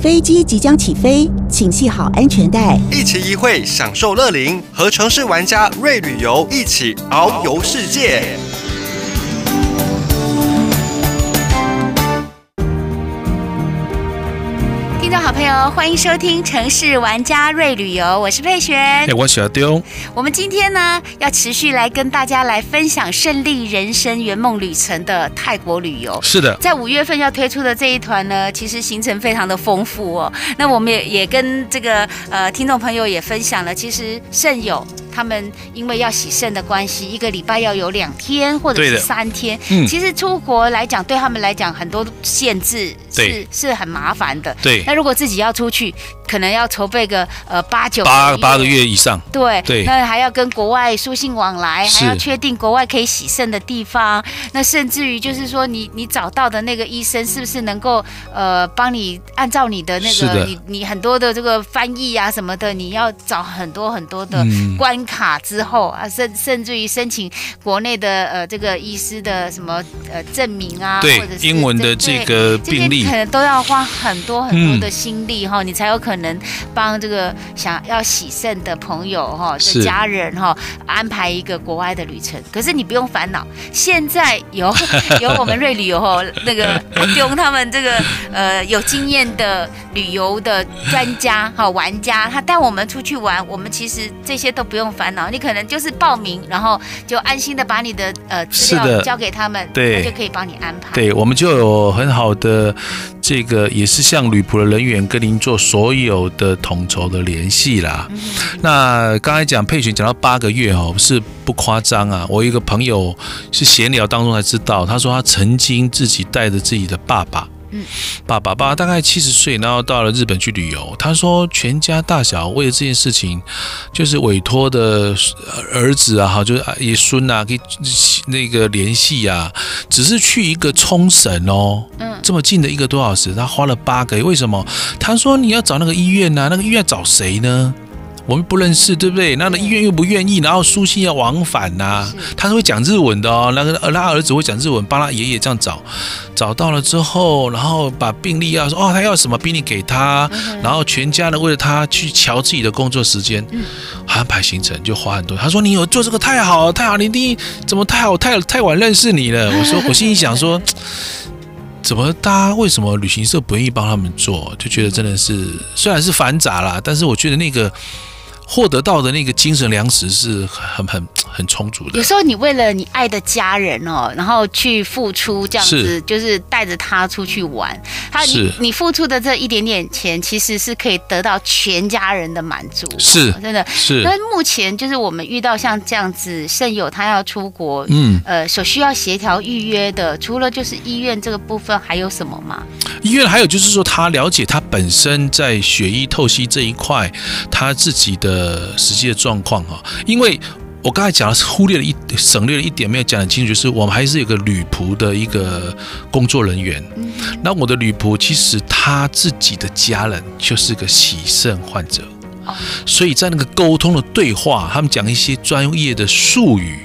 飞机即将起飞，请系好安全带，一期一会享受乐灵，和城市玩家瑞旅游一起遨游世界。朋友，欢迎收听《城市玩家瑞旅游》，我是佩璇，我是阿丢。我们今天呢，要持续来跟大家来分享胜利人生圆梦旅程的泰国旅游。是的，在五月份要推出的这一团呢，其实行程非常的丰富哦。那我们也也跟这个呃听众朋友也分享了，其实胜友。他们因为要洗肾的关系，一个礼拜要有两天或者是三天。嗯，其实出国来讲，对他们来讲很多限制是是很麻烦的。对，那如果自己要出去，可能要筹备个呃八九八八个月以上。对对，那还要跟国外书信往来，还要确定国外可以洗肾的地方。那甚至于就是说你，你你找到的那个医生是不是能够呃帮你按照你的那个你你很多的这个翻译啊什么的，你要找很多很多的关。卡之后啊，甚甚至于申请国内的呃这个医师的什么呃证明啊，对，或者是英文的这个病历，可能都要花很多很多的心力哈、嗯，你才有可能帮这个想要洗肾的朋友哈的家人哈安排一个国外的旅程。可是你不用烦恼，现在有 有我们瑞旅游哈那个 用他们这个呃有经验的旅游的专家哈玩家，他带我们出去玩，我们其实这些都不用。烦恼，你可能就是报名，然后就安心的把你的呃资料交给他们，对，他就可以帮你安排。对，我们就有很好的这个，也是像旅仆的人员跟您做所有的统筹的联系啦。嗯、那刚才讲配选讲到八个月哦，是不夸张啊。我一个朋友是闲聊当中才知道，他说他曾经自己带着自己的爸爸。嗯，爸爸爸大概七十岁，然后到了日本去旅游。他说，全家大小为了这件事情，就是委托的儿子啊，哈，就是爷孙啊，可以那个联系啊，只是去一个冲绳哦，嗯，这么近的一个多小时，他花了八个月。为什么？他说你要找那个医院呐、啊，那个医院找谁呢？我们不认识，对不对？那个医院又不愿意，然后书信要往返呐、啊。他是会讲日文的哦，那个他儿子会讲日文，帮他爷爷这样找，找到了之后，然后把病历要说哦，他要什么病历给他，然后全家呢为了他去瞧自己的工作时间，安排行程就花很多。他说你有做这个太好了，太好，你第一怎么太好太太晚认识你了？我说我心里想说，怎么大家为什么旅行社不愿意帮他们做？就觉得真的是虽然是繁杂啦，但是我觉得那个。获得到的那个精神粮食是很很很充足的。有时候你为了你爱的家人哦，然后去付出这样子，是就是带着他出去玩，他你你付出的这一点点钱，其实是可以得到全家人的满足。是，真的是。那目前就是我们遇到像这样子肾友他要出国，嗯，呃，所需要协调预约的，除了就是医院这个部分，还有什么吗？医院还有就是说，他了解他本身在血液透析这一块，他自己的。呃，实际的状况哈，因为我刚才讲的是忽略了一省略了一点没有讲很清楚，就是我们还是有个女仆的一个工作人员。那我的女仆其实她自己的家人就是个喜肾患者，所以在那个沟通的对话，他们讲一些专业的术语，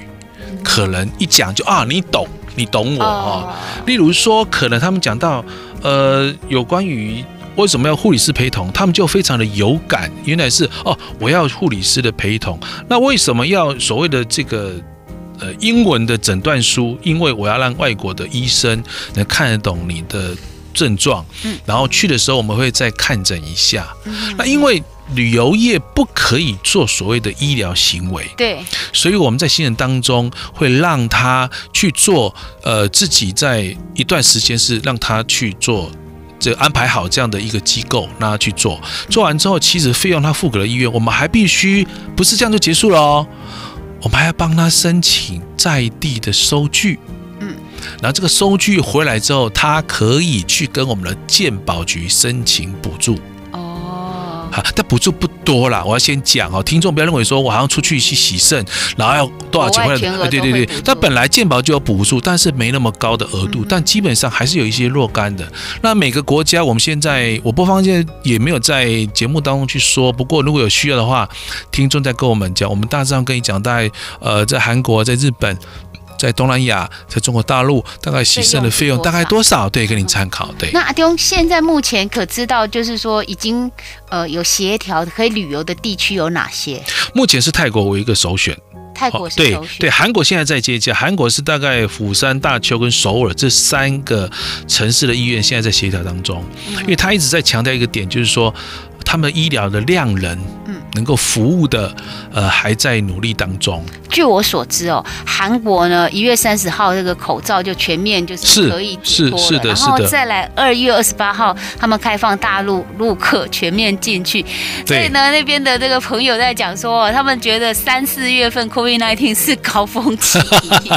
可能一讲就啊，你懂，你懂我啊。例如说，可能他们讲到呃，有关于。为什么要护理师陪同？他们就非常的有感，原来是哦，我要护理师的陪同。那为什么要所谓的这个呃英文的诊断书？因为我要让外国的医生能看得懂你的症状。嗯，然后去的时候我们会再看诊一下。嗯，那因为旅游业不可以做所谓的医疗行为，对，所以我们在新人当中会让他去做呃自己在一段时间是让他去做。这安排好这样的一个机构，让他去做，做完之后，其实费用他付给了医院，我们还必须不是这样就结束了哦，我们还要帮他申请在地的收据，嗯，然后这个收据回来之后，他可以去跟我们的健保局申请补助。但补助不多啦，我要先讲哦，听众不要认为说我好像出去去洗肾，然后要多少钱？对对对，但本来健保就有补助，但是没那么高的额度，嗯、但基本上还是有一些若干的。那每个国家，我们现在我播放现在也没有在节目当中去说，不过如果有需要的话，听众再跟我们讲，我们大致上跟你讲，大概呃，在韩国、在日本。在东南亚，在中国大陆，大概洗肾的费用大概多少？对，给你参考。对。那阿东现在目前可知道，就是说已经呃有协调可以旅游的地区有哪些？目前是泰国为一个首选。泰国是对对，韩国现在在接洽，韩国是大概釜山、大邱跟首尔这三个城市的医院现在在协调当中，因为他一直在强调一个点，就是说。他们医疗的量能，嗯，能够服务的，呃，还在努力当中。据我所知哦，韩国呢，一月三十号这个口罩就全面就是可以解脱了，是是的，然后再来二月二十八号，他们开放大陆陆客全面进去。所以呢，那边的这个朋友在讲说，他们觉得三四月份 COVID-19 是高峰期。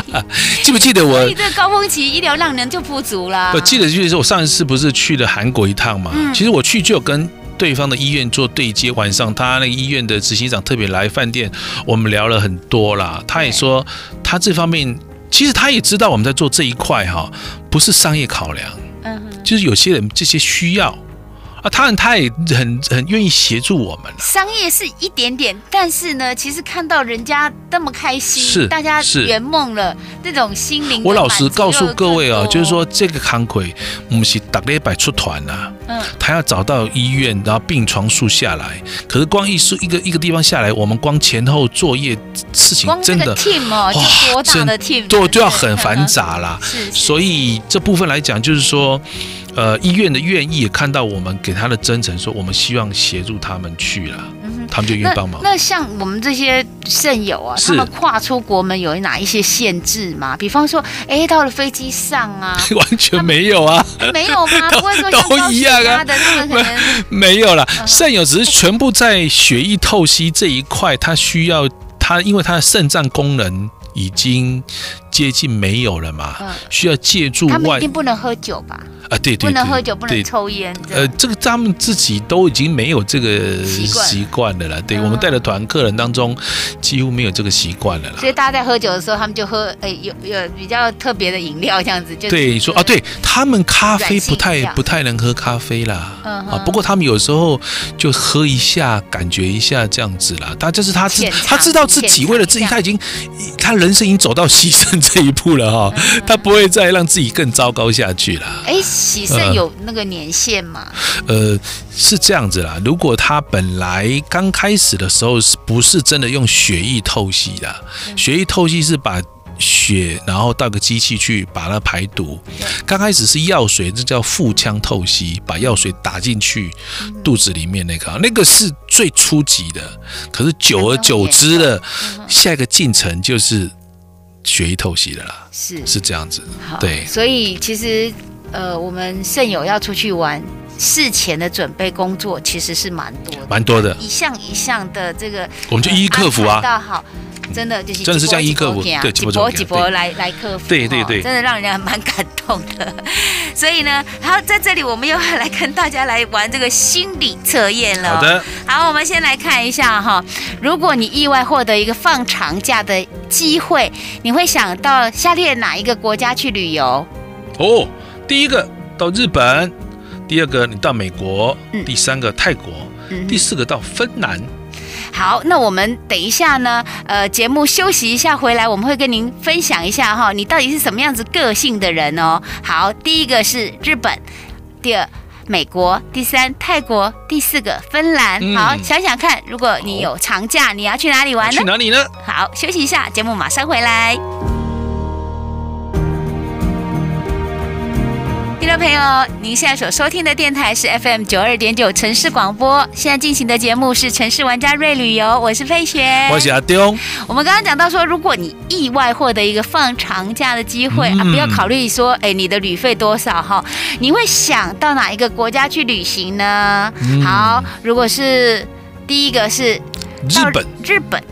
记不记得我？所以这个高峰期医疗量能就不足了。我记得就是我上一次不是去了韩国一趟嘛？嗯、其实我去就有跟。对方的医院做对接，晚上他那个医院的执行长特别来饭店，我们聊了很多啦。他也说，他这方面其实他也知道我们在做这一块哈，不是商业考量，嗯，就是有些人这些需要。啊，他他也很很愿意协助我们。商业是一点点，但是呢，其实看到人家那么开心，是大家圆梦了，这种心灵。我老实告诉各位啊，就是说这个康奎，我们是打了一百出团呐，嗯，他要找到医院，然后病床数下来，可是光一数一个一个地方下来，我们光前后作业事情真的 team 哦，就多大的 team，就就要很繁杂啦。是，所以这部分来讲，就是说。呃，医院的愿意也看到我们给他的真诚，说我们希望协助他们去了，嗯、他们就愿意帮忙。那像我们这些肾友啊，他们跨出国门有哪一些限制吗？比方说，哎，到了飞机上啊，完全没有啊，没有吗？都 不会说都一样啊，没没有了。肾友只是全部在血液透析这一块，他需要他，因为他的肾脏功能已经接近没有了嘛，嗯、需要借助外。他们一定不能喝酒吧？啊，对对，对不能喝酒，不能抽烟。呃，这个他们自己都已经没有这个习惯了啦。对，我们带的团客人当中，几乎没有这个习惯了啦。所以大家在喝酒的时候，他们就喝，哎，有有比较特别的饮料这样子。就对，说啊，对他们咖啡不太不太能喝咖啡啦。嗯啊，不过他们有时候就喝一下，感觉一下这样子啦。他就是他自他知道自己为了自己，他已经他人生已经走到牺牲这一步了哈。他不会再让自己更糟糕下去了。哎。洗肾有那个年限吗？呃，是这样子啦。如果他本来刚开始的时候是不是真的用血液透析的？嗯、血液透析是把血然后到个机器去把它排毒。刚开始是药水，这叫腹腔透析，把药水打进去肚子里面那个，那个是最初级的。可是久而久之的，下一个进程就是血液透析的啦。是是这样子。对，所以其实。呃，我们肾友要出去玩，事前的准备工作其实是蛮多的，蛮多的，一项一项的这个，我们就一一克服啊。到好，真的就是真的是这样一克服，对，几波几波来来克服，对对对，真的让人家蛮感动的。所以呢，好，在这里我们又要来跟大家来玩这个心理测验了。好的，好，我们先来看一下哈，如果你意外获得一个放长假的机会，你会想到下列哪一个国家去旅游？哦。第一个到日本，第二个你到美国，嗯、第三个泰国，嗯、第四个到芬兰。好，那我们等一下呢，呃，节目休息一下回来，我们会跟您分享一下哈，你到底是什么样子个性的人哦。好，第一个是日本，第二美国，第三泰国，第四个芬兰。嗯、好，想想看，如果你有长假，你要去哪里玩呢？去哪里呢？好，休息一下，节目马上回来。听众朋友，您现在所收听的电台是 FM 九二点九城市广播。现在进行的节目是城市玩家瑞旅游，我是佩璇，我是阿东。我们刚刚讲到说，如果你意外获得一个放长假的机会、嗯、啊，不要考虑说，哎，你的旅费多少哈？你会想到哪一个国家去旅行呢？嗯、好，如果是第一个是日本，日本。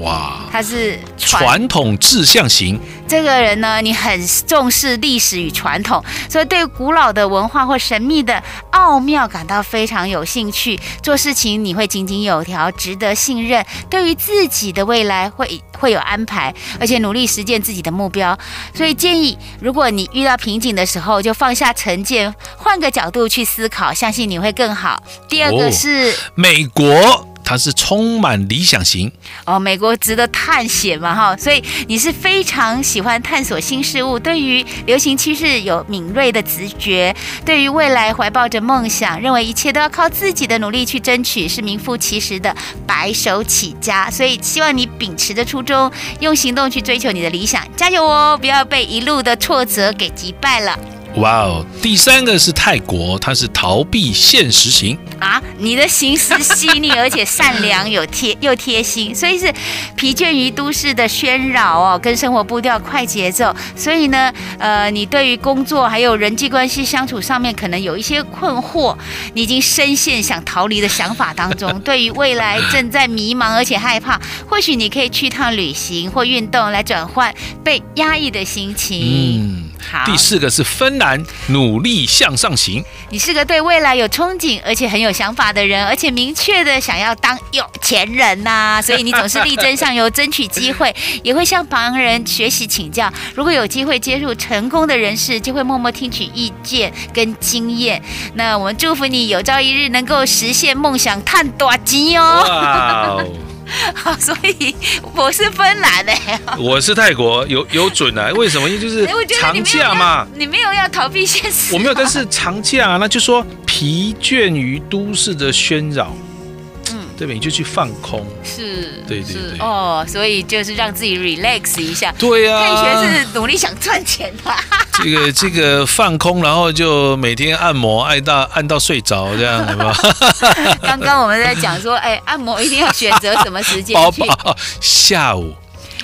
哇，它是传统志向型。这个人呢，你很重视历史与传统，所以对古老的文化或神秘的奥妙感到非常有兴趣。做事情你会井井有条，值得信任。对于自己的未来会会有安排，而且努力实践自己的目标。所以建议，如果你遇到瓶颈的时候，就放下成见，换个角度去思考，相信你会更好。第二个是、哦、美国。它是充满理想型哦。美国值得探险嘛哈，所以你是非常喜欢探索新事物，对于流行趋势有敏锐的直觉，对于未来怀抱着梦想，认为一切都要靠自己的努力去争取，是名副其实的白手起家。所以希望你秉持着初衷，用行动去追求你的理想，加油哦！不要被一路的挫折给击败了。哇哦，第三个是泰国，它是逃避现实型啊。你的心思细腻，而且善良有贴又贴心，所以是疲倦于都市的喧扰哦，跟生活步调快节奏。所以呢，呃，你对于工作还有人际关系相处上面可能有一些困惑，你已经深陷想逃离的想法当中。对于未来正在迷茫而且害怕，或许你可以去趟旅行或运动来转换被压抑的心情。嗯。好第四个是芬兰努力向上行，你是个对未来有憧憬而且很有想法的人，而且明确的想要当有钱人呐、啊，所以你总是力争上游，争取机会，也会向旁人学习请教。如果有机会接触成功的人士，就会默默听取意见跟经验。那我们祝福你有朝一日能够实现梦想，探大钱哦。Wow. 好，所以我是芬兰的，我是泰国，有有准啊？为什么？因为就是 长假嘛。你没有要逃避现实，我没有，但是长假，啊那就说疲倦于都市的喧扰。对吧？你就去放空，是，对对对，哦，所以就是让自己 relax 一下。对呀、啊，佩璇是努力想赚钱的。这个这个放空，然后就每天按摩，按到按到睡着这样，子吧？刚刚我们在讲说，哎，按摩一定要选择什么时间去？下午。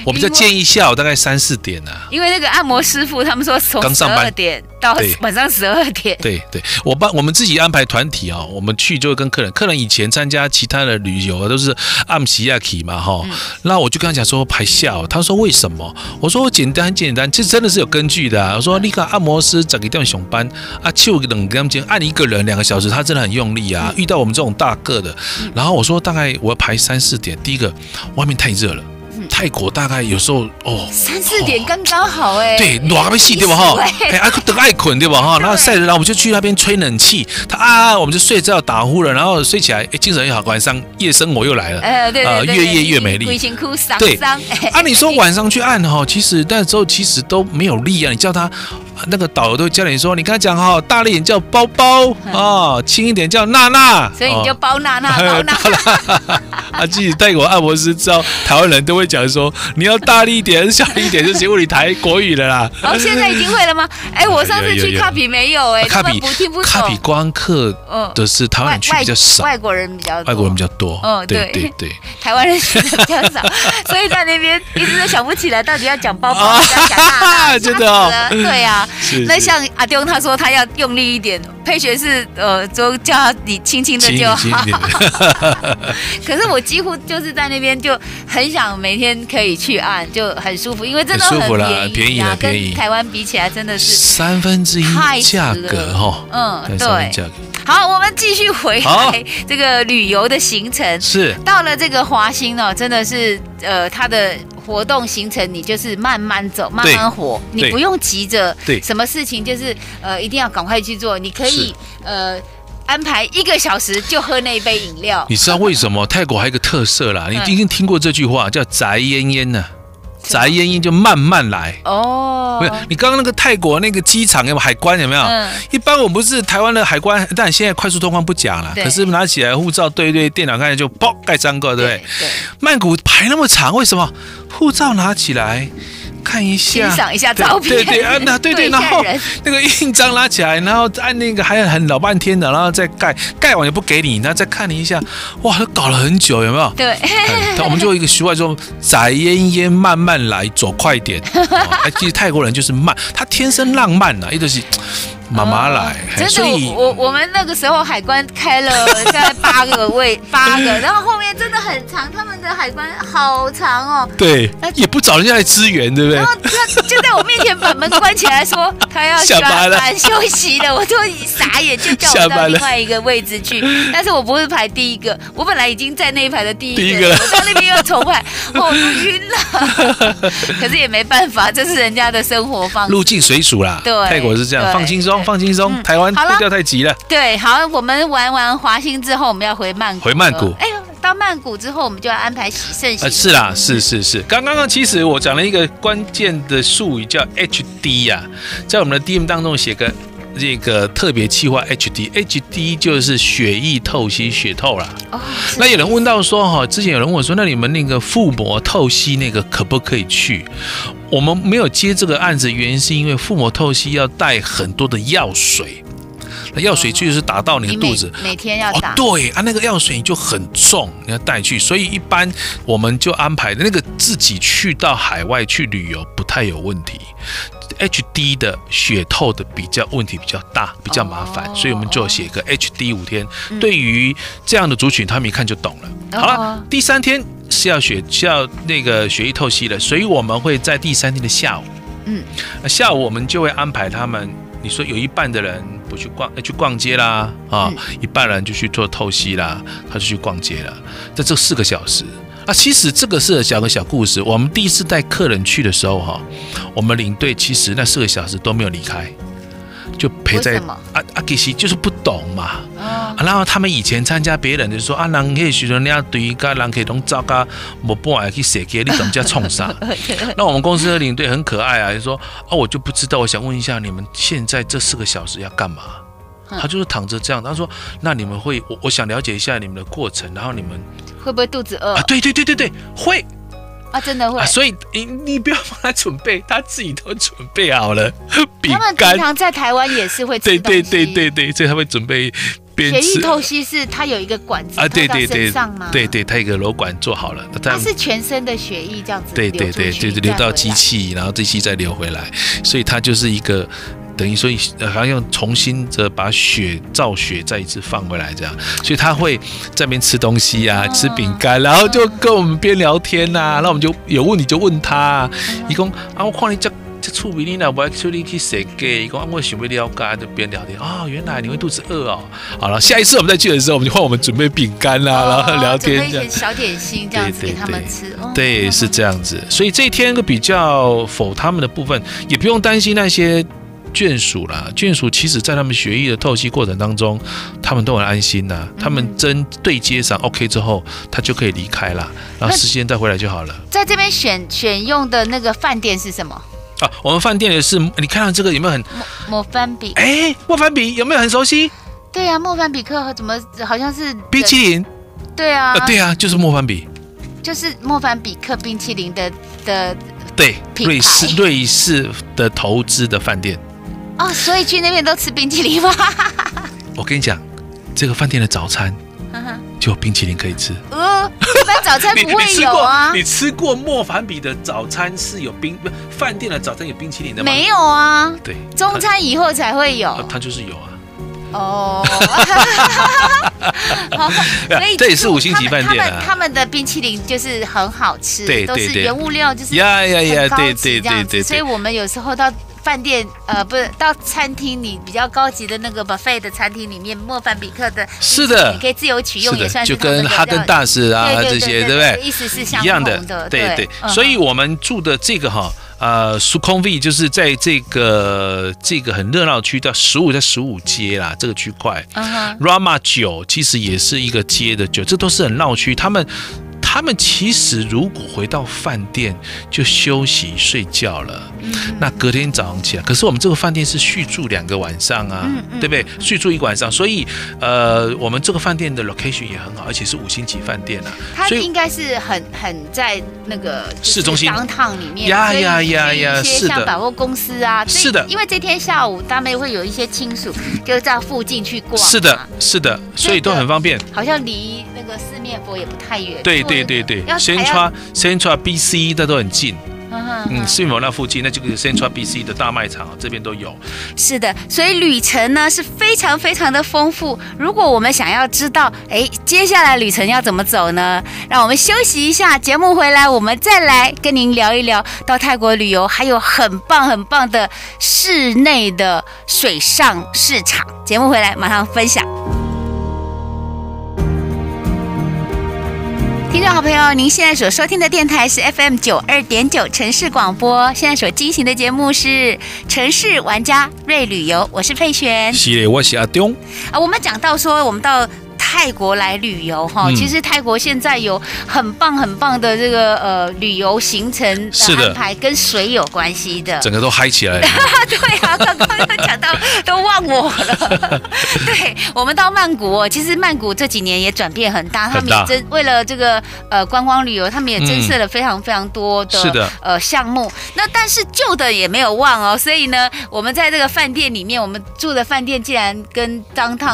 我比较建议下午大概三四点呢、啊，因为那个按摩师傅他们说从十二点到晚上十二点。对对，我帮我们自己安排团体啊，我们去就会跟客人，客人以前参加其他的旅游都是按西亚奇嘛哈，那我就跟他讲说排下午，他说为什么？我说我简单很简单，这真的是有根据的、啊。我说你看按摩师整个地方上班啊，就冷跟他们讲按一个人两个小时，他真的很用力啊。遇到我们这种大个的，然后我说大概我要排三四点，第一个外面太热了。泰国大概有时候哦，三四点刚刚好哎，对，暖被戏对吧哈？哎，爱等爱困对吧哈？然后晒着，然后我们就去那边吹冷气，他啊，我们就睡觉打呼了，然后睡起来，哎，精神又好，晚上夜生活又来了，呃，对对对，越夜越美丽。对，按你说 晚上去按哈，其实那时候其实都没有力啊，你叫他那个导游都教你说，你跟他讲哈，大力一点叫包包啊，轻一点叫娜娜，所以你就包娜娜，包娜娜。啊，自己泰国按摩师知道台湾人都会讲。假如说你要大力一点、小力一点，就学会你台国语了啦。然后，现在已经会了吗？哎，我上次去卡比没有哎，卡比不听不懂。卡比观课的是台湾人去比较少，外国人比较外国人比较多。嗯，对对对，台湾人去的比较少，所以在那边一直都想不起来到底要讲包包，要讲大大，真的哦。对呀，那像阿丢他说他要用力一点，佩璇是呃，就叫你轻轻的就好。可是我几乎就是在那边就很想每天。可以去按就很舒服，因为真的很便宜，啊，便宜了，便宜。跟台湾比起来，真的是三分之一价格哈。嗯，对。好，我们继续回来这个旅游的行程。是到了这个华兴哦，真的是呃，它的活动行程你就是慢慢走，慢慢活，你不用急着。对，什么事情就是呃，一定要赶快去做。你可以呃。安排一个小时就喝那一杯饮料。你知道为什么泰国还有一个特色啦？你一定听过这句话叫“宅烟烟”呢？“宅烟瘾”就慢慢来哦。不是你刚刚那个泰国那个机场有没有海关有没有？嗯。一般我们不是台湾的海关，但现在快速通关不讲了。可是拿起来护照对对，电脑看见就嘣盖章个，对不对？对。曼谷排那么长，为什么？护照拿起来。看一下，欣赏一下照片，对对啊，那对对，然后那个印章拉起来，然后按那个还要很老半天的，然后再盖，盖完也不给你，然后再看你一下，哇，都搞了很久，有没有？对，那我们就一个习惯说，窄烟烟慢慢来，走快点。哎，其实泰国人就是慢，他天生浪漫呐，一直是。妈妈来，真的，我我们那个时候海关开了大概八个位，八个，然后后面真的很长，他们的海关好长哦。对，也不找人家来支援，对不对？然后他就在我面前把门关起来，说他要下班了，休息了。我就傻眼，就叫我到另外一个位置去。但是我不是排第一个，我本来已经在那一排的第一个，我到那边又重排，我都晕了。可是也没办法，这是人家的生活方式，入境随俗啦。对，泰国是这样，放轻松。放轻松，台湾步调太急了。对，好，我们玩完华兴之后，我们要回曼谷。回曼谷。哎呦，到曼谷之后，我们就要安排喜盛行。是啦，是是是。刚刚呢其实我讲了一个关键的术语叫 HD 呀、啊，在我们的 DM 当中写个。这个特别气化 HD，HD 就是血液透析，血透啦。哦，那有人问到说哈，之前有人问我说，那你们那个腹膜透析那个可不可以去？我们没有接这个案子，原因是因为腹膜透析要带很多的药水，那药水就是打到你的肚子，每，每天要打。哦，对啊，那个药水就很重，你要带去，所以一般我们就安排那个自己去到海外去旅游不太有问题。HD 的血透的比较问题比较大，比较麻烦，所以我们就写个 HD 五天。对于这样的族群，他们一看就懂了。好了，第三天是要血是要那个血液透析的，所以我们会在第三天的下午，嗯，下午我们就会安排他们。你说有一半的人不去逛，去逛街啦，啊，一半人就去做透析啦，他就去逛街了，在这四个小时。啊，其实这个是讲个小故事。我们第一次带客人去的时候，哈，我们领队其实那四个小时都没有离开，就陪在。啊啊，其实就是不懂嘛。啊，然后他们以前参加别人就说啊，人可以学人家对于个人可以懂糟糕，我不爱去写给你怎么叫冲啥？那我们公司的领队很可爱啊，就说啊，我就不知道，我想问一下，你们现在这四个小时要干嘛？他就是躺着这样。他说，那你们会，我我想了解一下你们的过程，然后你们。会不会肚子饿啊？对对对对对，会啊，真的会。啊、所以你你不要帮他准备，他自己都准备好了。他们平常在台湾也是会吃。对对对对对，所以他会准备。血液透析是它有一个管子啊，对对对，上吗？对对，它一个瘘管做好了，它是全身的血液这样子。对对对，就是流到机器，然后机器再流回来，所以它就是一个。等于说，好像重新的把血造血再一次放回来这样，所以他会在那边吃东西啊，吃饼干，然后就跟我们边聊天呐、啊，那我们就有问题就问他，一共啊，我看你这这出名你呢，我出力去谁给？一共啊，我想要了解，就边聊天啊、哦，原来你会肚子饿哦。好了，下一次我们再去的时候，我们就换我们准备饼干啦，然后聊天这样，小点心这样子给他们吃。对，是这样子，所以这一天个比较否他们的部分，也不用担心那些。眷属啦，眷属其实，在他们血液的透析过程当中，他们都很安心呐。他们针对接上 OK 之后，他就可以离开了，然后时间再回来就好了。在这边选选用的那个饭店是什么？啊，我们饭店也是，你看到这个有没有很莫莫凡比？哎，莫凡比有没有很熟悉？对呀、啊，莫凡比克怎么好像是冰淇淋？对啊，啊，对啊，就是莫凡比，就是莫凡比克冰淇淋的的对，瑞士瑞士的投资的饭店。哦，所以去那边都吃冰淇淋吗？我跟你讲，这个饭店的早餐就有冰淇淋可以吃。呃，一般早餐 不会有啊。你吃过莫凡比的早餐是有冰？不，饭店的早餐有冰淇淋的吗？没有啊。对，中餐以后才会有。它就是有啊。哦。所以这也是五星级饭店啊。他们的冰淇淋就是很好吃，对，都是原物料，就是呀呀呀，对对对对。所以我们有时候到。饭店呃，不是到餐厅里比较高级的那个 buffet 的餐厅里面，莫凡比克的，是的，你可以自由取用，也算是就跟哈根达斯啊这些，对不对？意思是相同的，对对。所以我们住的这个哈，呃，Sukhumvit 就是在这个这个很热闹区，叫十五在十五街啦，这个区块。Rama 九其实也是一个街的九，这都是很闹区，他们。他们其实如果回到饭店就休息睡觉了，嗯、那隔天早上起来，可是我们这个饭店是续住两个晚上啊，嗯嗯、对不对？续住一个晚上，所以呃，我们这个饭店的 location 也很好，而且是五星级饭店啊。它应该是很很在那个市中心 downtown 里面，呀呀呀呀，一些像百货公司啊，是的。因为这天下午大妹会有一些亲属就在附近去逛，是的，是的，所以都很方便。好像离那个四面佛也不太远。对对。对对，Central Central BC 的都很近，嗯，四面佛那附近，那就是 Central BC 的大卖场，这边都有。是的，所以旅程呢是非常非常的丰富。如果我们想要知道，哎，接下来旅程要怎么走呢？让我们休息一下，节目回来我们再来跟您聊一聊到泰国旅游，还有很棒很棒的室内的水上市场。节目回来马上分享。众好朋友，您现在所收听的电台是 FM 九二点九城市广播。现在所进行的节目是城市玩家瑞旅游，我是佩璇，是，我是阿东。啊，我们讲到说，我们到。泰国来旅游哈，嗯、其实泰国现在有很棒很棒的这个呃旅游行程的安排，跟水有关系的，整个都嗨起来了。对啊，刚刚都讲到都忘我了。对，我们到曼谷哦，其实曼谷这几年也转变很大，他们也增为了这个呃观光旅游，他们也增设了非常非常多的、呃项目。那但是旧的也没有忘哦，所以呢，我们在这个饭店里面，我们住的饭店竟然跟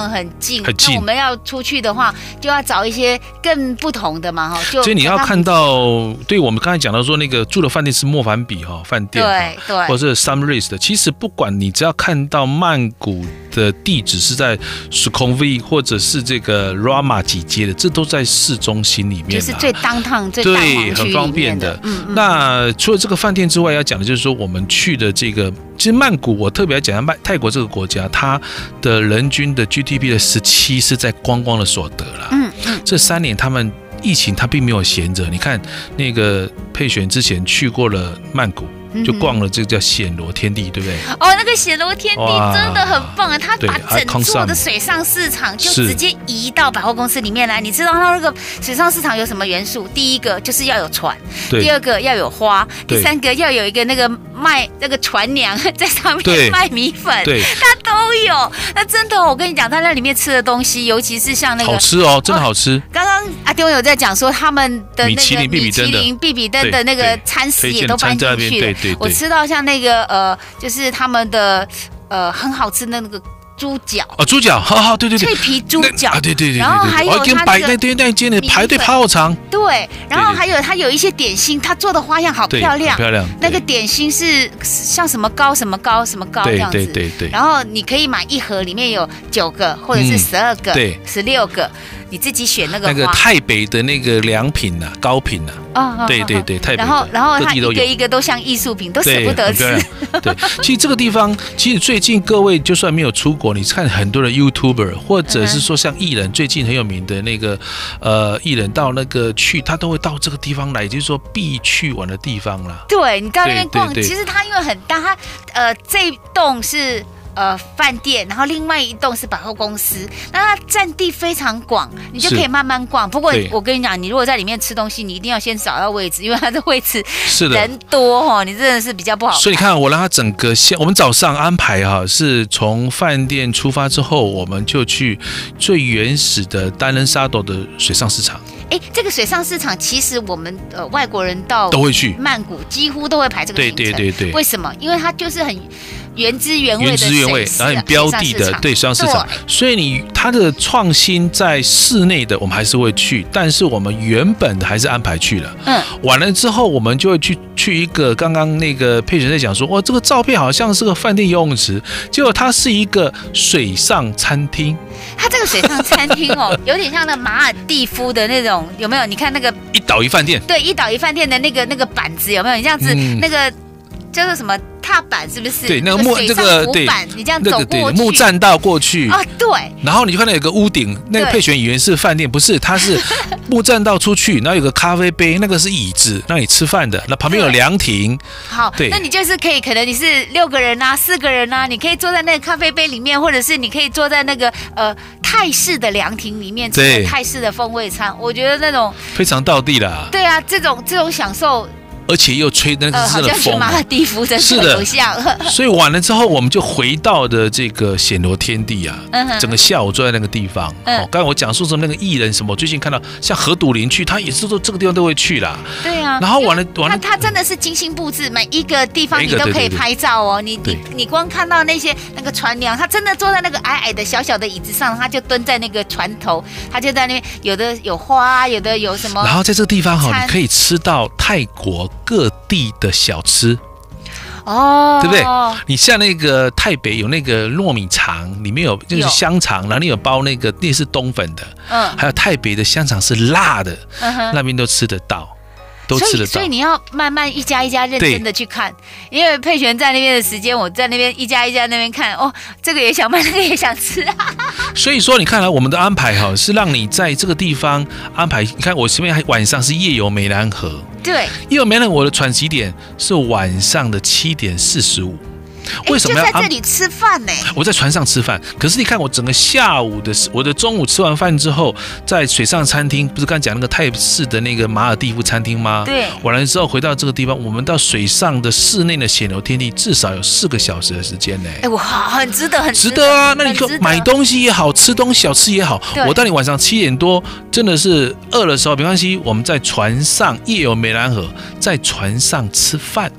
很近，很近，那我们要出去的话，就要找一些更不同的嘛哈。就所以你要看到，对我们刚才讲到说那个住的饭店是莫凡比哈饭店，对对，或者是 Sunrise 的，其实不管你只要看到曼谷的地址是在 Sukhumvit 或者是这个 Rama 几街的，这都在市中心里面，就是最 downtown 最对，很方便的。嗯嗯。那除了这个饭店之外，要讲的就是说我们去的这个，其实曼谷我特别要讲一下曼泰国这个国家，它的人均的 GDP 的十七是在观光的所得了。这三年他们疫情他并没有闲着，你看那个佩璇之前去过了曼谷。就逛了这个叫暹罗天地，对不对？哦，那个暹罗天地真的很棒啊！他把整座的水上市场就直接移到百货公司里面来。你知道他那个水上市场有什么元素？第一个就是要有船，第二个要有花，第三个要有一个那个卖那个船娘 在上面卖米粉，对，他都有。那真的，我跟你讲，他那里面吃的东西，尤其是像那个好吃哦，真的好吃。刚刚阿丢有在讲说他们的那个米其林必比登的那个餐食也都搬进去了。对对对，我吃到像那个呃，就是他们的呃很好吃的那个猪脚。哦，猪脚，好好对对对，脆皮猪脚。啊，对对对，然后还有他排那对那间的排队排好长，对，然后还有他有一些点心，他做的花样好漂亮，漂亮，那个点心是像什么糕什么糕什么糕这样子，对对对，然后你可以买一盒，里面有九个或者是十二个，对，十六个。你自己选那个那个泰北的那个良品呐，高品呐，啊，对对对，泰北，然后然后它一个一个都像艺术品，都舍不得吃。对，其实这个地方，其实最近各位就算没有出国，你看很多的 YouTuber，或者是说像艺人，最近很有名的那个呃艺人到那个去，他都会到这个地方来，就是说必去玩的地方了。对，你到那边逛，其实它因为很大，它呃这一栋是。呃，饭店，然后另外一栋是百货公司，那它占地非常广，你就可以慢慢逛。不过我跟你讲，你如果在里面吃东西，你一定要先找到位置，因为它的位置是的 人多哦，你真的是比较不好。所以你看，我让它整个先，我们早上安排哈，是从饭店出发之后，我们就去最原始的单人沙斗的水上市场。哎，这个水上市场其实我们呃外国人到都会去曼谷，几乎都会排这个行程。对对对对。为什么？因为它就是很。原汁原味的，原汁原味，然后很标的的，对，水上市场。所以你它的创新在室内的，我们还是会去，但是我们原本的还是安排去了。嗯，完了之后，我们就会去去一个刚刚那个佩璇在讲说，哇，这个照片好像是个饭店游泳池，结果它是一个水上餐厅。它这个水上餐厅哦，有点像那马尔蒂夫的那种，有没有？你看那个一岛一饭店，对，一岛一饭店的那个那个板子有没有？你这样子，嗯、那个叫做什么？踏板是不是？对，那个木这个对，你这样走过去，木栈道过去啊，对。然后你就看到有个屋顶，那个配选以为是饭店，不是，它是 木栈道出去，然后有个咖啡杯，那个是椅子，让你吃饭的。那旁边有凉亭。好，对，那你就是可以，可能你是六个人啊，四个人啊，你可以坐在那个咖啡杯里面，或者是你可以坐在那个呃泰式的凉亭里面吃泰式的风味餐。我觉得那种非常道地啦。对啊，这种这种享受。而且又吹那个真的风，马尔地夫真的有像。所以完了之后，我们就回到的这个暹罗天地啊，整个下午坐在那个地方。哦，刚才我讲述说那个艺人什么，我最近看到像何笃林去，他也是说这个地方都会去啦。对啊。然后完了完了，他真的是精心布置，每一个地方你都可以拍照哦。你你你光看到那些那个船娘，她真的坐在那个矮矮的小小的椅子上，她就蹲在那个船头，他就在那边，有的有花，有的有什么。然后在这个地方哈，你可以吃到泰国各地的小吃。哦，对不对？你像那个泰北有那个糯米肠，里面有就是香肠，然后你有包那个那是冬粉的，嗯，还有泰北的香肠是辣的，嗯哼，那边都吃得到。都吃得到，所以你要慢慢一家一家认真的去看，因为佩璇在那边的时间，我在那边一家一家那边看，哦，这个也想买，那个也想吃。啊。所以说，你看来我们的安排哈，是让你在这个地方安排。你看，我前面还晚上是夜游湄南河，对，夜游湄南河的喘息点是晚上的七点四十五。为什么要在这里吃饭呢？我在船上吃饭，可是你看我整个下午的，我的中午吃完饭之后，在水上餐厅，不是刚讲那个泰式的那个马尔蒂夫餐厅吗？对。完了之后回到这个地方，我们到水上的室内的险流天地，至少有四个小时的时间呢。哎，我，很值得，很值得啊！那你说买东西也好，吃东西小吃也好，我到你晚上七点多真的是饿的时候，没关系，我们在船上夜游湄兰河，在船上吃饭。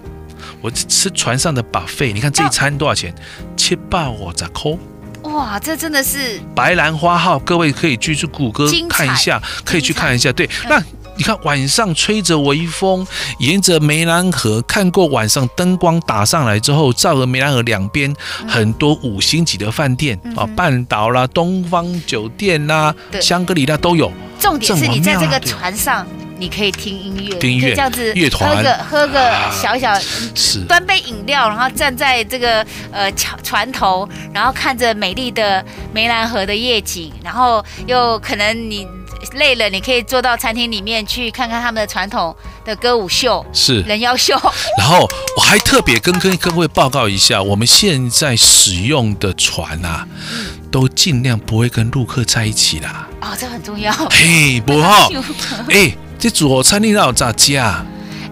我吃船上的 buffet，你看这一餐多少钱？七百五十扣。哇，这真的是白兰花号，各位可以去去谷歌看一下，可以去看一下。对，那你看晚上吹着微风，沿着湄兰河，看过晚上灯光打上来之后，照着湄兰河两边很多五星级的饭店啊，半岛啦、东方酒店啦、香格里拉都有。重点是你在这个船上。你可以听音乐，听音乐，这样子乐团，喝个喝个小小，是端杯饮料，然后站在这个呃桥船头，然后看着美丽的梅兰河的夜景，然后又可能你累了，你可以坐到餐厅里面去看看他们的传统的歌舞秀，是人妖秀。然后我还特别跟跟各位报告一下，我们现在使用的船啊，都尽量不会跟陆客在一起啦。哦，这很重要。嘿，不好，哎。这组合餐厅要咋加？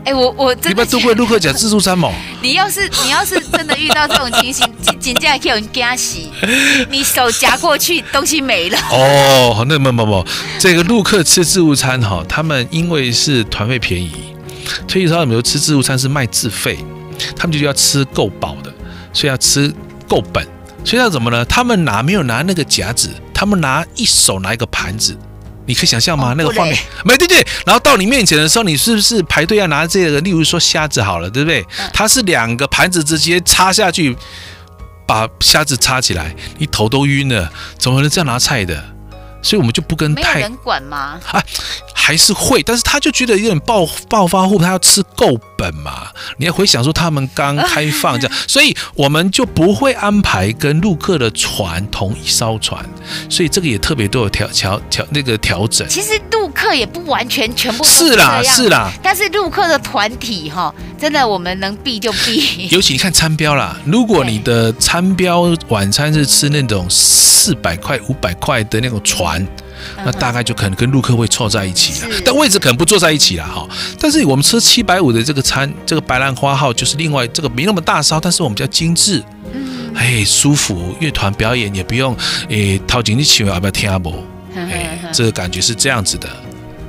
哎，我我你不都会陆客讲自助餐吗？你要是你要是真的遇到这种情形，紧接着可以有人惊喜，你手夹过去，东西没了。哦，那没没没，这个陆客吃自助餐哈，他们因为是团费便宜，所以说他们有吃自助餐是卖自费，他们就要吃够饱的，所以要吃够本，所以要怎么呢？他们拿没有拿那个夹子，他们拿一手拿一个盘子。你可以想象吗？那个画面，没对对。然后到你面前的时候，你是不是排队要拿这个？例如说虾子好了，对不对？它是两个盘子直接插下去，把虾子插起来，你头都晕了，怎么能这样拿菜的？所以我们就不跟太。没人管吗？啊，还是会，但是他就觉得有点暴暴发户，他要吃够本嘛。你要回想说他们刚开放这样，所以我们就不会安排跟陆客的船同一艘船，所以这个也特别都有调调调那个调整。其实陆客也不完全全部是啦是啦，但是陆客的团体哈，真的我们能避就避。尤其你看餐标啦，如果你的餐标晚餐是吃那种四百块五百块的那种船。那大概就可能跟陆客会凑在一起了，但位置可能不坐在一起了哈。但是我们吃七百五的这个餐，这个白兰花号就是另外这个没那么大烧，但是我们比较精致，哎，舒服。乐团表演也不用诶掏钱去请，要不要听阿伯？哎，这个感觉是这样子的，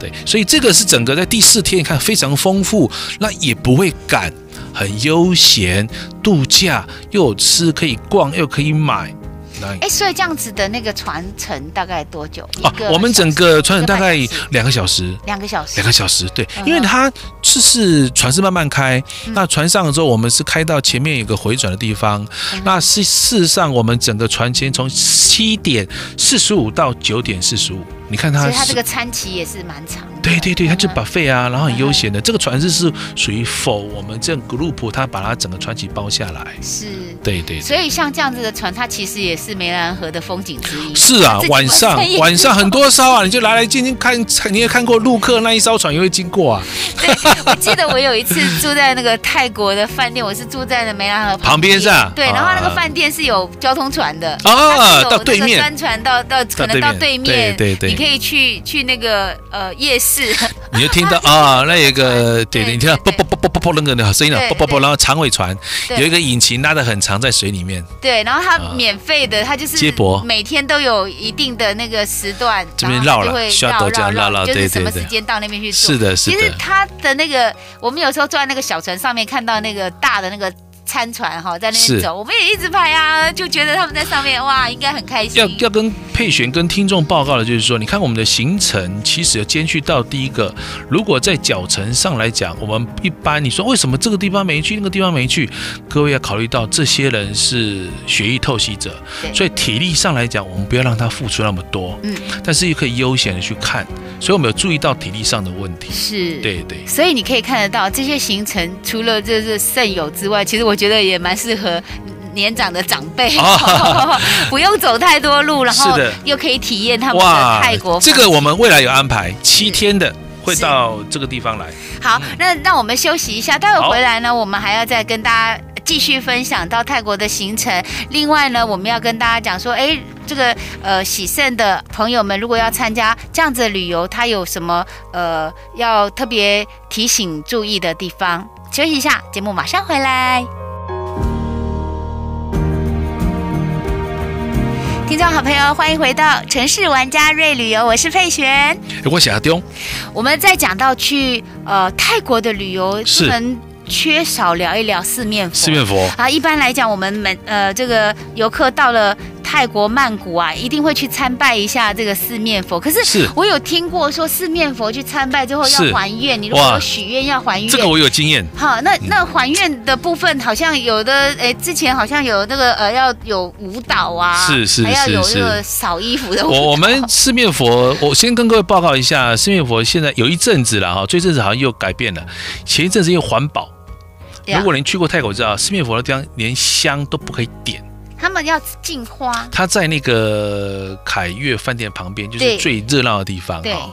对。所以这个是整个在第四天，你看非常丰富，那也不会赶，很悠闲度假，又有吃可以逛，又可以买。哎，所以这样子的那个船程大概多久？哦，我们整个船程大概两个小时。两个小时。两个小时，对，因为它是是船是慢慢开，那船上的时候我们是开到前面有个回转的地方，那是事实上我们整个船前从七点四十五到九点四十五。你看它，所以它这个餐期也是蛮长的。对对对，它就 buffet 啊，然后很悠闲的。这个船是是属于否我们这 group，它把它整个船期包下来。是。对对。所以像这样子的船，它其实也是湄兰河的风景之一。是啊，晚上 晚上很多艘啊，你就来来进进看，你也看过陆客那一艘船也会经过啊。对，我记得我有一次住在那个泰国的饭店，我是住在那湄兰河旁边是啊。对，然后那个饭店是有交通船的啊，到对面。专船到到可能到对面，对对。可以去去那个呃夜市，你就听到啊，那有一个 对对，你听到啵啵啵啵啵啵那个声音了，啵啵啵，然后长尾船有一个引擎拉的很长在水里面。对，然后它免费的，它就是接驳，每天都有一定的那个时段，这边绕了，需要绕绕绕，就是什么时间到那边去做。是的，是的。其实它的那个，我们有时候坐在那个小船上面，看到那个大的那个。餐船哈，在那边走，我们也一直拍啊，就觉得他们在上面哇，应该很开心。要要跟佩璇跟听众报告的，就是说，你看我们的行程其实有兼去到第一个，如果在脚程上来讲，我们一般你说为什么这个地方没去，那个地方没去，各位要考虑到这些人是血液透析者，所以体力上来讲，我们不要让他付出那么多，嗯，但是又可以悠闲的去看，所以我们有注意到体力上的问题，是。对对，所以你可以看得到这些行程，除了这是肾友之外，其实我。觉得也蛮适合年长的长辈，哦、不用走太多路，然后又可以体验他们的泰国。这个我们未来有安排七天的会到这个地方来。好，那让我们休息一下，待会回来呢，我们还要再跟大家继续分享到泰国的行程。另外呢，我们要跟大家讲说，哎，这个呃喜盛的朋友们，如果要参加这样子的旅游，他有什么呃要特别提醒注意的地方？休息一下，节目马上回来。听众好朋友，欢迎回到城市玩家瑞旅游，我是佩璇，我是阿东。我们在讲到去呃泰国的旅游，不能缺少聊一聊四面佛。四面佛啊，一般来讲，我们每呃这个游客到了。泰国曼谷啊，一定会去参拜一下这个四面佛。可是我有听过说，四面佛去参拜之后要还愿，你如果有许愿要还愿，这个我有经验。好，那那还愿的部分好像有的，哎，之前好像有那个呃，要有舞蹈啊，是是是，还要有那个扫衣服的舞蹈。我我们四面佛，我先跟各位报告一下，四面佛现在有一阵子了哈，这阵子好像又改变了，前一阵子又环保。如果您去过泰国，知道四面佛的地方连香都不可以点。他们要进花，他在那个凯悦饭店旁边，就是最热闹的地方哈。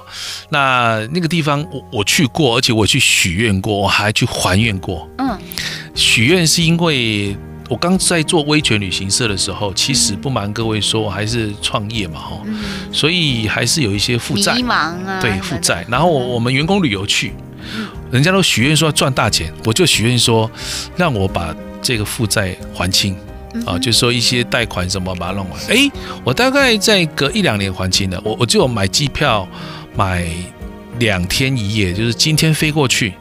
那那个地方我我去过，而且我去许愿过，我还去还愿过。嗯，许愿是因为我刚在做威权旅行社的时候，其实不瞒各位说，我还是创业嘛哈，所以还是有一些负债，迷茫啊，对负债。然后我们员工旅游去，人家都许愿说要赚大钱，我就许愿说让我把这个负债还清。啊，就是说一些贷款什么把它弄完。哎，我大概在隔一两年还清了。我我就买机票，买两天一夜，就是今天飞过去，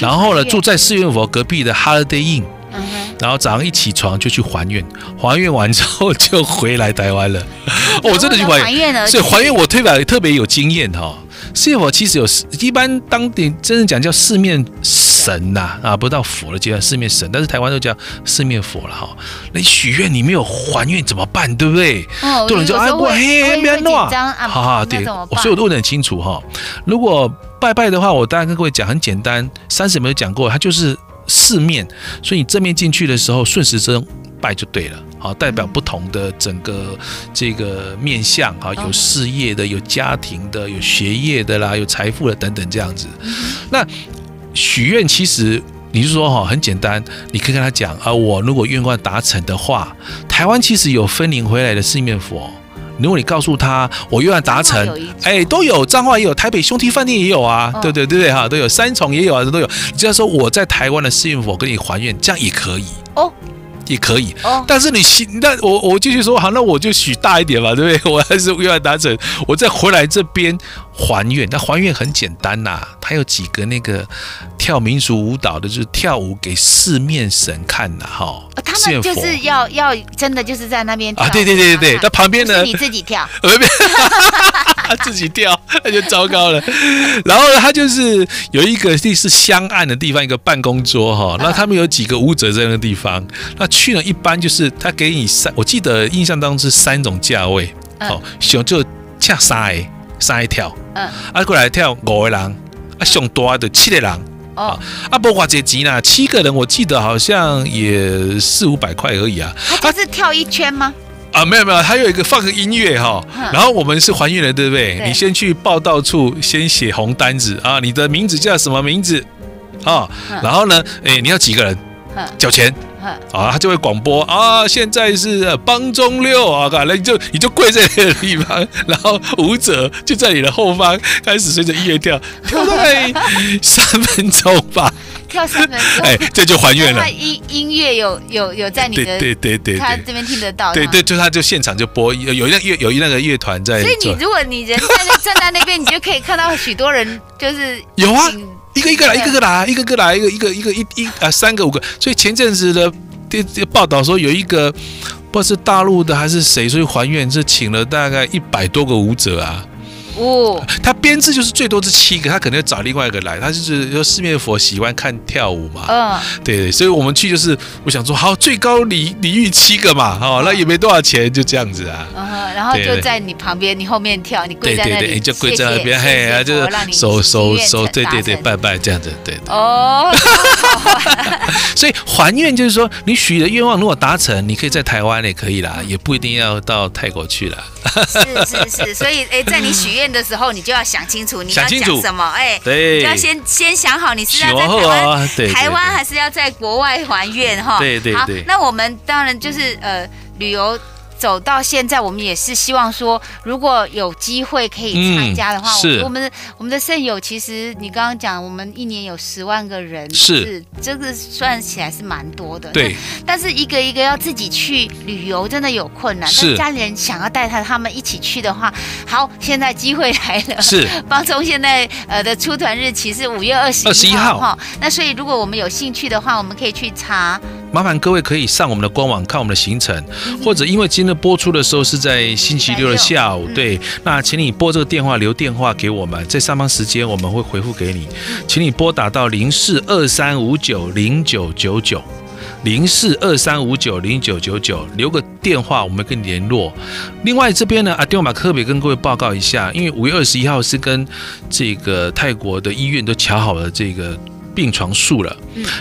然后呢住在四面佛隔壁的 Holiday Inn，然后早上一起床就去还愿，还愿完之后就回来台湾了。哦，我真的去还愿，所以还愿我特别特别有经验哈。四面佛其实有，一般当地真正讲叫四面神呐啊，啊，不到佛的阶段，四面神，但是台湾都叫四面佛了哈。那你许愿你没有还愿怎么办？对不对？哦，多人就哎我嘿别弄啊，好好对，所以我都问得很清楚哈。如果拜拜的话，我当然跟各位讲很简单，三十没有讲过，它就是四面，所以你正面进去的时候顺时针拜就对了。好，代表不同的整个这个面相哈，有事业的，有家庭的，有学业的啦，有财富的等等这样子。那许愿其实你是说哈，很简单，你可以跟他讲啊，我如果愿望达成的话，台湾其实有分灵回来的四面佛。如果你告诉他我愿望达成，哎，都有彰化也有，台北兄弟饭店也有啊，对对对对哈，都有三重也有啊，都有。你只要说我在台湾的四面佛跟你还愿，这样也可以哦。也可以，但是你许，那我我继续说好，那我就许大一点嘛，对不对？我还是愿望达成，我再回来这边还愿。那还愿很简单呐，他有几个那个跳民俗舞蹈的，就是跳舞给四面神看呐，哈。他们就是要要真的就是在那边跳啊，对对对对对，那 旁边呢？你自己跳，他自己跳，那就糟糕了。然后呢，他就是有一个地是香案的地方，一个办公桌哈。那他们有几个舞者在那个地方，那去了一般就是他给你三，我记得印象当中是三种价位，好，熊就恰三个三个跳，嗯，啊过来跳五个人，啊熊多的七个人。哦，啊，不花这集呢，七个人我记得好像也四五百块而已啊。他是跳一圈吗？啊，没有没有，还有一个放个音乐哈。然后我们是还原的，对不对？对，你先去报道处先写红单子啊，你的名字叫什么名字啊？然后呢，哎，你要几个人？缴钱。啊，他就会广播啊，现在是帮中六啊，那你就你就跪在那个地方，然后舞者就在你的后方开始随着音乐跳，跳大概三分钟吧，跳三分钟，哎，这就还原了。音音乐有有有在你的对对对，他这边听得到，对对，就他就现场就播有有一那乐有一那个乐团在，所以你如果你人在站在那边，你就可以看到许多人就是有啊。一个一个来，一个个来，一个个来，一个一个一个一一啊，三个五个。所以前阵子的电报道说，有一个不知道是大陆的还是谁，所以还愿是请了大概一百多个舞者啊。哦，他编制就是最多是七个，他可能要找另外一个来，他就是说四面佛喜欢看跳舞嘛，嗯，对对，所以我们去就是我想说好，最高礼礼遇七个嘛，哦，那也没多少钱，就这样子啊，然后就在你旁边，你后面跳，你跪在那里，你就跪在那边，嘿，就是手手手，对对对，拜拜这样子，对。哦，所以还愿就是说，你许的愿望如果达成，你可以在台湾也可以啦，也不一定要到泰国去了。是是是，所以哎，在你许愿的时候，你就要想清楚你要讲什么，哎，对，就要先先想好你是要在台湾啊对对台湾还是要在国外还愿哈？好对对对，那我们当然就是呃旅游。走到现在，我们也是希望说，如果有机会可以参加的话，嗯、是我们的我们的肾友其实你刚刚讲，我们一年有十万个人，是，是这个算起来是蛮多的。对，但是一个一个要自己去旅游，真的有困难。是，但家里人想要带他他们一起去的话，好，现在机会来了。是，方中现在呃的出团日期是五月二十一号哈。那所以如果我们有兴趣的话，我们可以去查。麻烦各位可以上我们的官网看我们的行程，或者因为今天播出的时候是在星期六的下午，对，那请你拨这个电话留电话给我们，在上班时间我们会回复给你，请你拨打到零四二三五九零九九九零四二三五九零九九九留个电话，我们跟你联络。另外这边呢，阿丢马特别跟各位报告一下，因为五月二十一号是跟这个泰国的医院都瞧好了这个。病床数了，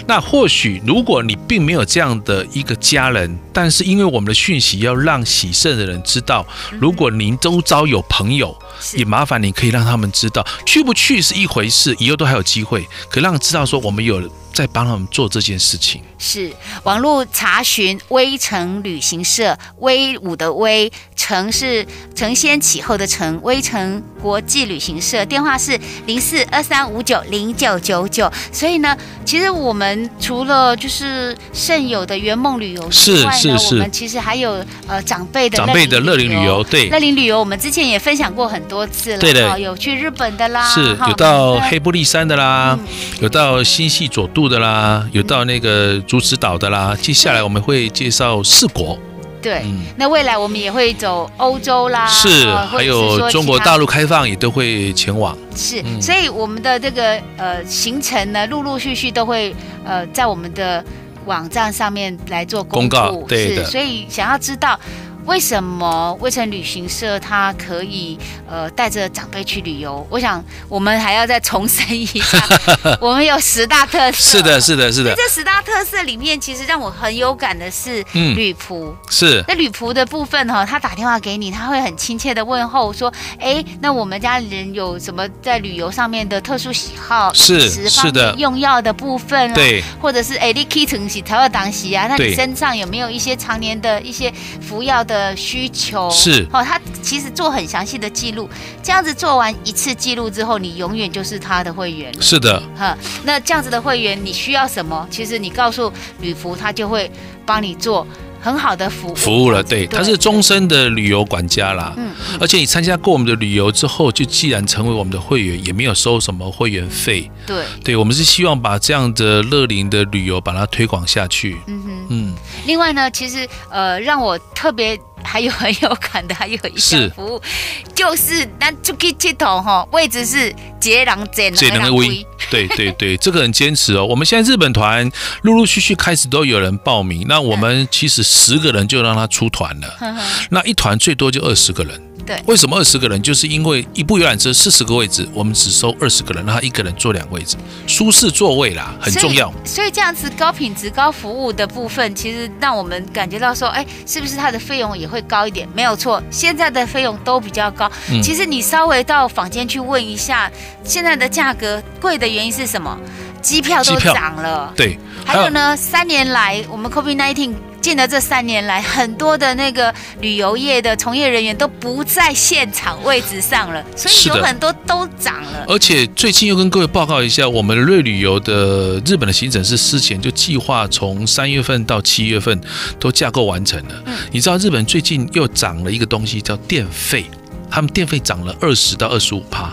那或许如果你并没有这样的一个家人，但是因为我们的讯息要让喜肾的人知道，如果您周遭有朋友，也麻烦你可以让他们知道，去不去是一回事，以后都还有机会，可让知道说我们有。在帮他们做这件事情，是。网络查询威城旅行社，威武的威，城是承先启后的城，威城国际旅行社，电话是零四二三五九零九九九。所以呢，其实我们除了就是现有的圆梦旅游之外呢，是是是，我们其实还有呃长辈的长辈的乐龄旅游，对。乐龄旅游，我们之前也分享过很多次了，对的，有去日本的啦，是有到黑布利山的啦，嗯、有到新系佐渡的啦，有到那个竹子岛的啦。接下来我们会介绍四国。对，嗯、那未来我们也会走欧洲啦，是，还有中国大陆开放也都会前往。是，嗯、所以我们的这个呃行程呢，陆陆续续都会呃在我们的网站上面来做公，公告。对的，所以想要知道。为什么威城旅行社它可以呃带着长辈去旅游？我想我们还要再重申一下，我们有十大特色。是的，是的，是的。这十大特色里面，其实让我很有感的是旅仆。嗯、是。那旅仆的部分哈、哦，他打电话给你，他会很亲切的问候说：“哎，那我们家人有什么在旅游上面的特殊喜好？是是的。用药的部分啊，对，或者是哎，你可以承洗头要当洗啊？那你身上有没有一些常年的一些服药的？”的需求是哦，他其实做很详细的记录，这样子做完一次记录之后，你永远就是他的会员了。是的，哈，那这样子的会员，你需要什么？其实你告诉旅服，他就会帮你做。很好的服务服务了，对，他是终身的旅游管家啦。嗯，而且你参加过我们的旅游之后，就既然成为我们的会员，也没有收什么会员费。对，对，我们是希望把这样的乐龄的旅游把它推广下去。嗯哼，嗯。另外呢，其实呃，让我特别还有很有感的，还有一项服务，是就是那出去接头哈，位置是接人接人的位。对对对，这个很坚持哦。我们现在日本团陆陆续续开始都有人报名，那我们其实十个人就让他出团了，那一团最多就二十个人。对，为什么二十个人？就是因为一部游览车四十个位置，我们只收二十个人，让他一个人坐两个位置，舒适座位啦，很重要。所以，这样子高品质、高服务的部分，其实让我们感觉到说，哎，是不是它的费用也会高一点？没有错，现在的费用都比较高。嗯、其实你稍微到坊间去问一下，现在的价格贵的原因是什么？机票都涨了，对。还有呢，三年来我们 COVID-19 进了这三年来，很多的那个旅游业的从业人员都不在现场位置上了，所以有很多都涨了。而且最近又跟各位报告一下，我们瑞旅游的日本的行程是事前就计划从三月份到七月份都架构完成了。嗯，你知道日本最近又涨了一个东西叫电费，他们电费涨了二十到二十五趴。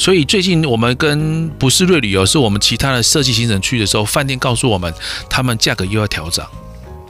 所以最近我们跟不是瑞旅游，是我们其他的设计行程去的时候，饭店告诉我们，他们价格又要调涨，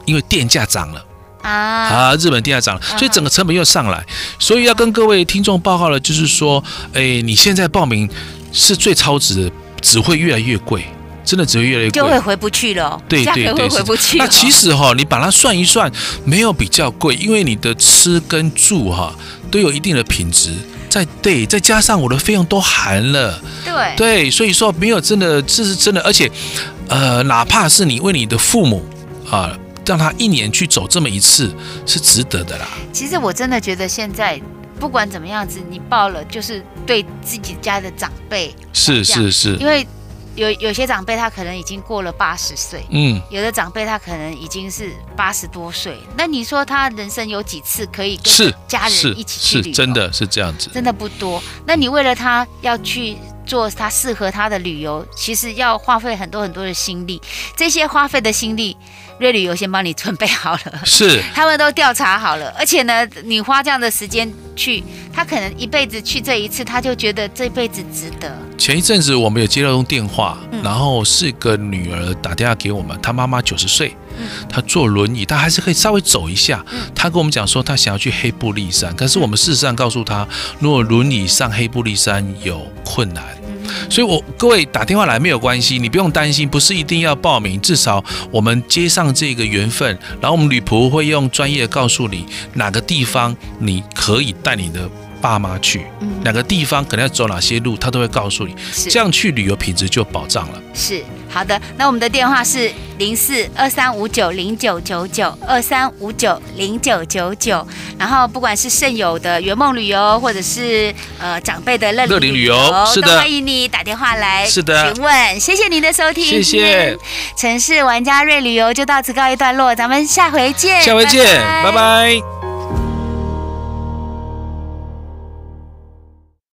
因为电价涨了啊啊！日本电价涨了，所以整个成本又上来。所以要跟各位听众报告了，就是说，哎，你现在报名是最超值的，只会越来越贵，真的只会越来越贵，就会回不去了。对对对，回不去。那其实哈，你把它算一算，没有比较贵，因为你的吃跟住哈都有一定的品质。再对，再加上我的费用都含了，对。对，所以说没有真的，这是真的，而且，呃，哪怕是你为你的父母啊，让他一年去走这么一次，是值得的啦。其实我真的觉得现在不管怎么样子，你报了就是对自己家的长辈，是是是，因为有有些长辈他可能已经过了八十岁，嗯，有的长辈他可能已经是八十多岁，那你说他人生有几次可以跟家人一起去旅游？真的是这样子，真的不多。那你为了他要去做他适合他的旅游，其实要花费很多很多的心力，这些花费的心力。瑞旅游先帮你准备好了，是 他们都调查好了，而且呢，你花这样的时间去，他可能一辈子去这一次，他就觉得这辈子值得。前一阵子我们有接到通电话，嗯、然后是个女儿打电话给我们，她妈妈九十岁，她坐轮椅，她还是可以稍微走一下。她跟我们讲说，她想要去黑布利山，可是我们事实上告诉她，如果轮椅上黑布利山有困难。所以我，各位打电话来没有关系，你不用担心，不是一定要报名，至少我们接上这个缘分，然后我们女仆会用专业告诉你哪个地方你可以带你的爸妈去，哪个地方可能要走哪些路，他都会告诉你，这样去旅游品质就保障了。是。好的，那我们的电话是零四二三五九零九九九二三五九零九九九，然后不管是圣友的圆梦旅游，或者是呃长辈的乐乐龄旅游，是的，欢迎你打电话来是的询问。谢谢您的收听，谢谢。城市玩家瑞旅游就到此告一段落，咱们下回见，下回见，拜拜。拜拜。